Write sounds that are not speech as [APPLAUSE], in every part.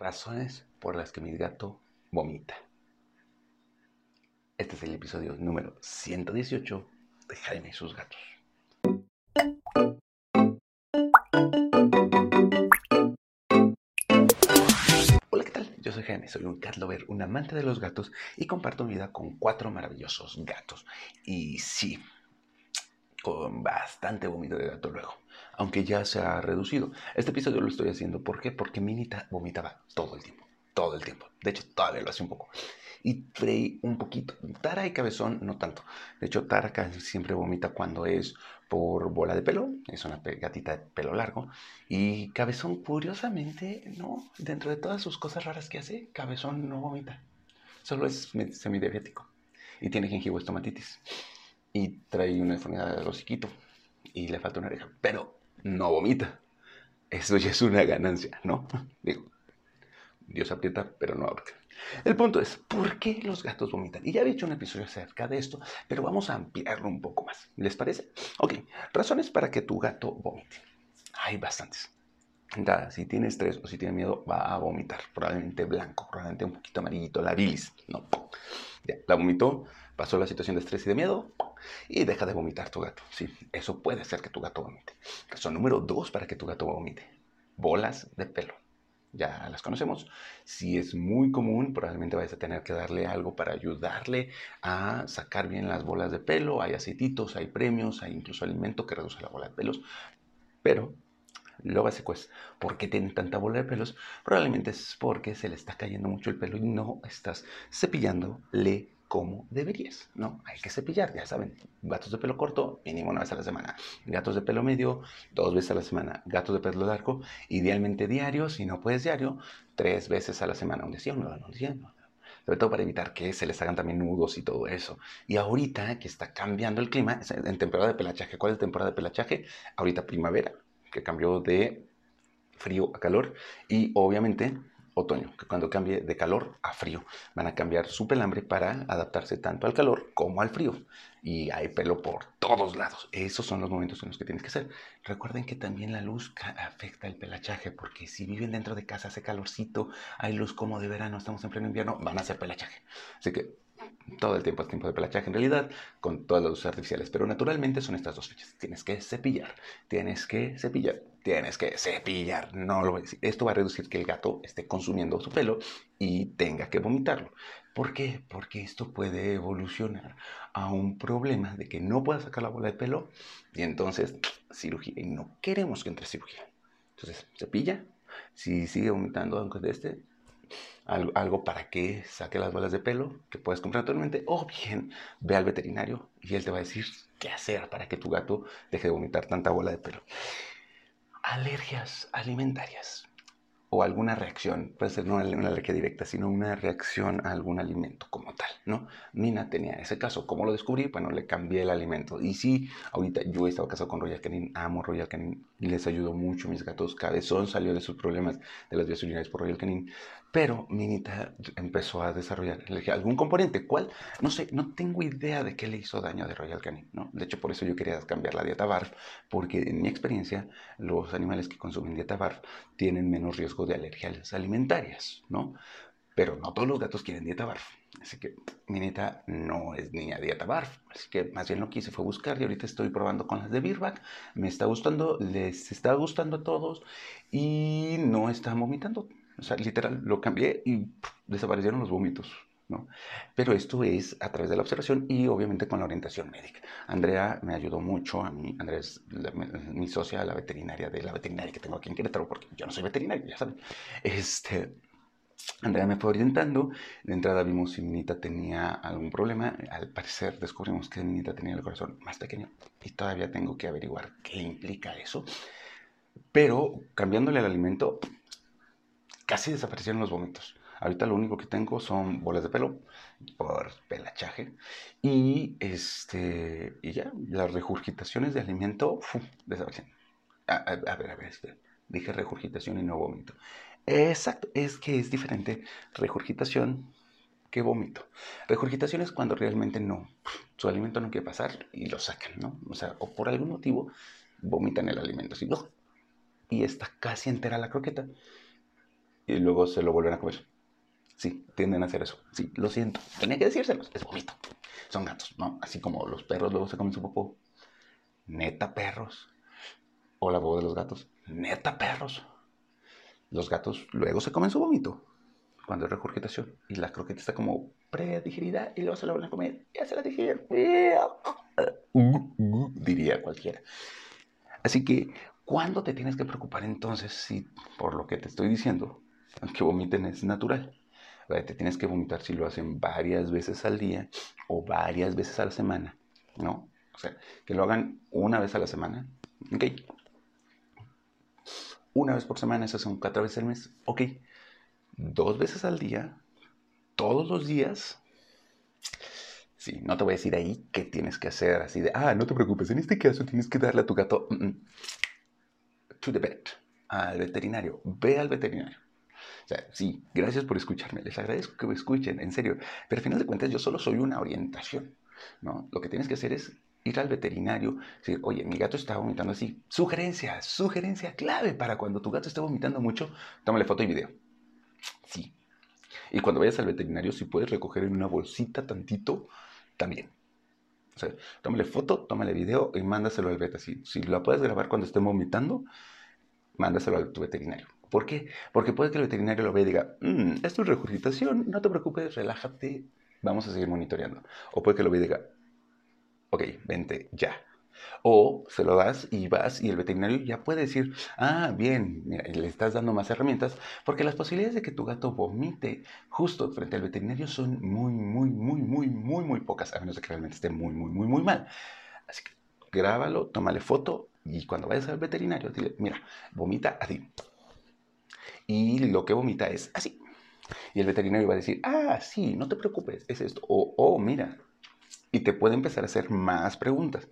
razones por las que mi gato vomita. Este es el episodio número 118 de Jaime y sus gatos. Hola, ¿qué tal? Yo soy Jaime, soy un cat lover, un amante de los gatos y comparto mi vida con cuatro maravillosos gatos. Y sí, con bastante vómito de gato luego, aunque ya se ha reducido. Este episodio lo estoy haciendo ¿por qué? porque Minita vomitaba todo el tiempo, todo el tiempo. De hecho, todavía lo hace un poco. Y Frey un poquito. Tara y Cabezón no tanto. De hecho, Tara casi siempre vomita cuando es por bola de pelo, es una gatita de pelo largo. Y Cabezón, curiosamente, no, dentro de todas sus cosas raras que hace, Cabezón no vomita. Solo es semidiabético y tiene gingivoestomatitis y trae una enfermedad del hociquito y le falta una oreja, pero no vomita. Eso ya es una ganancia, ¿no? Digo, Dios aprieta, pero no ahorca. El punto es, ¿por qué los gatos vomitan? Y ya he hecho un episodio acerca de esto, pero vamos a ampliarlo un poco más. ¿Les parece? Ok, razones para que tu gato vomite. Hay bastantes. Entrada, si tiene estrés o si tiene miedo, va a vomitar. Probablemente blanco, probablemente un poquito amarillito, la bilis. No, ya, la vomitó, pasó la situación de estrés y de miedo y deja de vomitar tu gato. Sí, eso puede ser que tu gato vomite. Razón número dos para que tu gato vomite. Bolas de pelo ya las conocemos. Si es muy común, probablemente vais a tener que darle algo para ayudarle a sacar bien las bolas de pelo. Hay aceititos, hay premios, hay incluso alimento que reduce la bola de pelos. Pero lo básico es, ¿por qué tiene tanta bola de pelos? Probablemente es porque se le está cayendo mucho el pelo y no estás cepillándole como deberías, ¿no? Hay que cepillar, ya saben, gatos de pelo corto, mínimo una vez a la semana, gatos de pelo medio, dos veces a la semana, gatos de pelo largo, idealmente diario, si no puedes diario, tres veces a la semana, un día, un día, sobre todo para evitar que se les hagan también nudos y todo eso. Y ahorita que está cambiando el clima, en temporada de pelachaje, ¿cuál es la temporada de pelachaje? Ahorita primavera, que cambió de frío a calor, y obviamente otoño, que cuando cambie de calor a frío, van a cambiar su pelambre para adaptarse tanto al calor como al frío. Y hay pelo por todos lados. Esos son los momentos en los que tienes que hacer. Recuerden que también la luz afecta el pelachaje, porque si viven dentro de casa, hace calorcito, hay luz como de verano, estamos en pleno invierno, van a hacer pelachaje. Así que todo el tiempo es tiempo de pelachaje en realidad, con todas las luces artificiales, pero naturalmente son estas dos fechas. Tienes que cepillar, tienes que cepillar, tienes que cepillar. No lo voy a decir. Esto va a reducir que el gato esté consumiendo su pelo y tenga que vomitarlo. ¿Por qué? Porque esto puede evolucionar a un problema de que no pueda sacar la bola de pelo y entonces [TSK] cirugía. Y no queremos que entre cirugía. Entonces, cepilla. Si sigue vomitando aunque de este, algo, para que saque las bolas de pelo que puedes comprar actualmente, o bien ve al veterinario y él te va a decir qué hacer para que tu gato deje de vomitar tanta bola de pelo. Alergias alimentarias o alguna reacción, puede ser no una alergia directa, sino una reacción a algún alimento como tal, ¿no? Mina tenía ese caso, ¿cómo lo descubrí? Bueno, le cambié el alimento. Y sí, ahorita yo he estado casado con Royal Canin, amo Royal Canin, les ayudó mucho mis gatos, Cabezón salió de sus problemas de las vías urinarias por Royal Canin, pero Minita empezó a desarrollar algún componente, ¿cuál? No sé, no tengo idea de qué le hizo daño de Royal Canin, ¿no? De hecho, por eso yo quería cambiar la dieta BARF, porque en mi experiencia, los animales que consumen dieta BARF tienen menos riesgo de alergias alimentarias, ¿no? Pero no todos los gatos quieren dieta BARF. Así que Minita no es niña dieta BARF. Así que más bien lo que hice fue buscar y ahorita estoy probando con las de Birback. Me está gustando, les está gustando a todos y no está vomitando o sea, literal, lo cambié y desaparecieron los vómitos. Pero esto es a través de la observación y obviamente con la orientación médica. Andrea me ayudó mucho, a mí, Andrea es mi socia, la veterinaria de la veterinaria que tengo aquí en Querétaro, porque yo no soy veterinario, ya saben. Este, Andrea me fue orientando, de entrada vimos si Minita tenía algún problema, al parecer descubrimos que Minita tenía el corazón más pequeño y todavía tengo que averiguar qué implica eso, pero cambiándole el alimento casi desaparecieron los vómitos. Ahorita lo único que tengo son bolas de pelo por pelachaje y este y ya las regurgitaciones de alimento desaparecieron. A, ver, a ver, dije regurgitación y no vómito. Exacto, es que es diferente regurgitación que vómito. Regurgitación es cuando realmente no, su alimento no quiere pasar y lo sacan, ¿no? O sea, o por algún motivo vomitan el alimento, así, y está casi entera la croqueta y luego se lo vuelven a comer. Sí, tienden a hacer eso. Sí, lo siento. Tenía que decírselos. Es vomito. Son gatos, ¿no? Así como los perros luego se comen su popó. Neta, perros. O la voz de los gatos. Neta, perros. Los gatos luego se comen su vómito cuando es regurgitación. Y la croqueta está como predigerida y luego se la van a comer. Ya se la dijeron. [LAUGHS] Diría cualquiera. Así que, ¿cuándo te tienes que preocupar entonces si por lo que te estoy diciendo, que vomiten es natural? Te tienes que vomitar si lo hacen varias veces al día o varias veces a la semana, ¿no? O sea, que lo hagan una vez a la semana, ¿ok? Una vez por semana, esas son cuatro veces al mes, ¿ok? Dos veces al día, todos los días. Sí, no te voy a decir ahí qué tienes que hacer, así de, ah, no te preocupes, en este caso tienes que darle a tu gato mm, mm, to the vet, al veterinario, ve al veterinario. Sea, sí, gracias por escucharme, les agradezco que me escuchen, en serio, pero al final de cuentas yo solo soy una orientación, ¿no? Lo que tienes que hacer es ir al veterinario, decir, oye, mi gato está vomitando así. Sugerencia, sugerencia clave para cuando tu gato esté vomitando mucho, tómale foto y video. Sí. Y cuando vayas al veterinario, si puedes recoger en una bolsita tantito, también. O sea, tómale foto, tómale video y mándaselo al vet. Si, si la puedes grabar cuando esté vomitando, mándaselo a tu veterinario. ¿Por qué? Porque puede que el veterinario lo vea y diga, esto es regurgitación, no te preocupes, relájate, vamos a seguir monitoreando. O puede que lo vea y diga, ok, vente ya. O se lo das y vas y el veterinario ya puede decir, ah, bien, le estás dando más herramientas, porque las posibilidades de que tu gato vomite justo frente al veterinario son muy, muy, muy, muy, muy, muy pocas, a menos de que realmente esté muy, muy, muy, muy mal. Así que grábalo, tómale foto y cuando vayas al veterinario, dile, mira, vomita así. Y lo que vomita es así. Y el veterinario va a decir, ah, sí, no te preocupes, es esto. O, oh, mira, y te puede empezar a hacer más preguntas.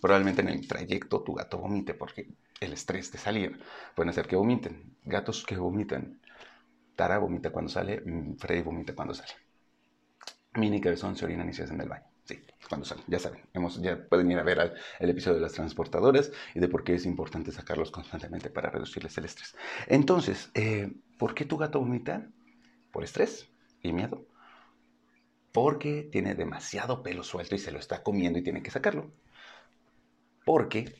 Probablemente en el trayecto tu gato vomite porque el estrés de salir puede hacer que vomiten. Gatos que vomitan. Tara vomita cuando sale, mm, Freddy vomita cuando sale. Mini Cabezón se orinan y se hacen del baño. Sí, cuando salen, ya saben. Hemos, ya pueden ir a ver el episodio de las transportadoras y de por qué es importante sacarlos constantemente para reducirles el estrés. Entonces, eh, ¿por qué tu gato vomita? Por estrés y miedo porque tiene demasiado pelo suelto y se lo está comiendo y tiene que sacarlo. Porque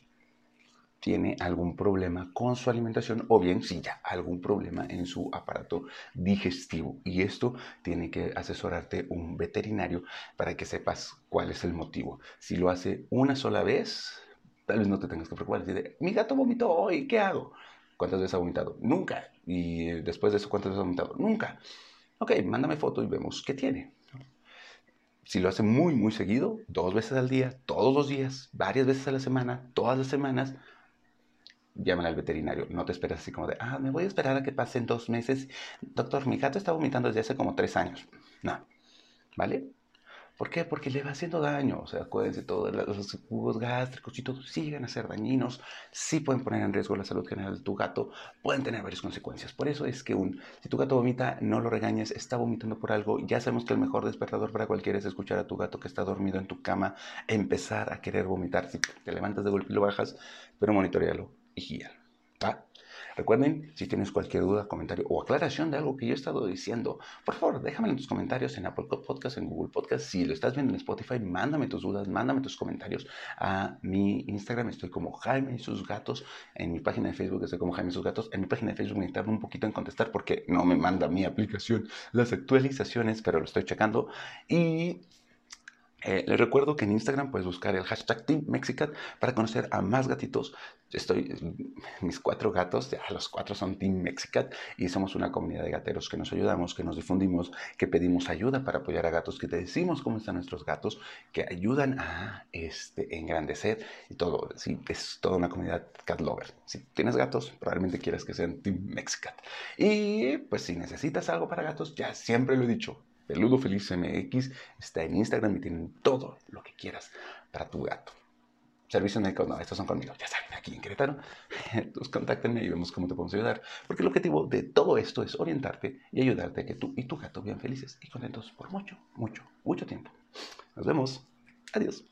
tiene algún problema con su alimentación o bien si ya algún problema en su aparato digestivo. Y esto tiene que asesorarte un veterinario para que sepas cuál es el motivo. Si lo hace una sola vez, tal vez no te tengas que preocupar. Decir, mi gato vomitó hoy, ¿qué hago? ¿Cuántas veces ha vomitado? Nunca. Y después de eso, ¿cuántas veces ha vomitado? Nunca. Ok, mándame foto y vemos qué tiene. Si lo hace muy, muy seguido, dos veces al día, todos los días, varias veces a la semana, todas las semanas, llaman al veterinario. No te esperas así como de, ah, me voy a esperar a que pasen dos meses. Doctor, mi gato está vomitando desde hace como tres años. No, ¿vale? ¿Por qué? Porque le va haciendo daño. O sea, acuérdense, todos los jugos gástricos y todo siguen a ser dañinos, sí pueden poner en riesgo la salud general de tu gato, pueden tener varias consecuencias. Por eso es que un, si tu gato vomita, no lo regañes, está vomitando por algo. Ya sabemos que el mejor despertador para cualquiera es escuchar a tu gato que está dormido en tu cama empezar a querer vomitar. Si te levantas de golpe y lo bajas, pero monitorealo y. Recuerden, si tienes cualquier duda, comentario o aclaración de algo que yo he estado diciendo, por favor, déjamelo en tus comentarios en Apple Podcast, en Google Podcast. Si lo estás viendo en Spotify, mándame tus dudas, mándame tus comentarios a mi Instagram. Estoy como Jaime y sus gatos. En mi página de Facebook estoy como Jaime y sus gatos. En mi página de Facebook me tardo un poquito en contestar porque no me manda mi aplicación las actualizaciones, pero lo estoy checando. Y eh, les recuerdo que en Instagram puedes buscar el hashtag Team Mexicat para conocer a más gatitos. Estoy, [LAUGHS] mis cuatro gatos, ya los cuatro son Team Mexicat y somos una comunidad de gateros que nos ayudamos, que nos difundimos, que pedimos ayuda para apoyar a gatos, que te decimos cómo están nuestros gatos, que ayudan a este, engrandecer y todo. Sí, es toda una comunidad cat lover. Si tienes gatos, probablemente quieras que sean Team Mexicat. Y pues si necesitas algo para gatos, ya siempre lo he dicho, Peludo Feliz MX está en Instagram y tienen todo lo que quieras para tu gato. Servicios médicos, no, estos son conmigo, ya saben, aquí en Querétaro. [LAUGHS] Entonces contáctenme y vemos cómo te podemos ayudar. Porque el objetivo de todo esto es orientarte y ayudarte a que tú y tu gato vivan felices y contentos por mucho, mucho, mucho tiempo. Nos vemos. Adiós.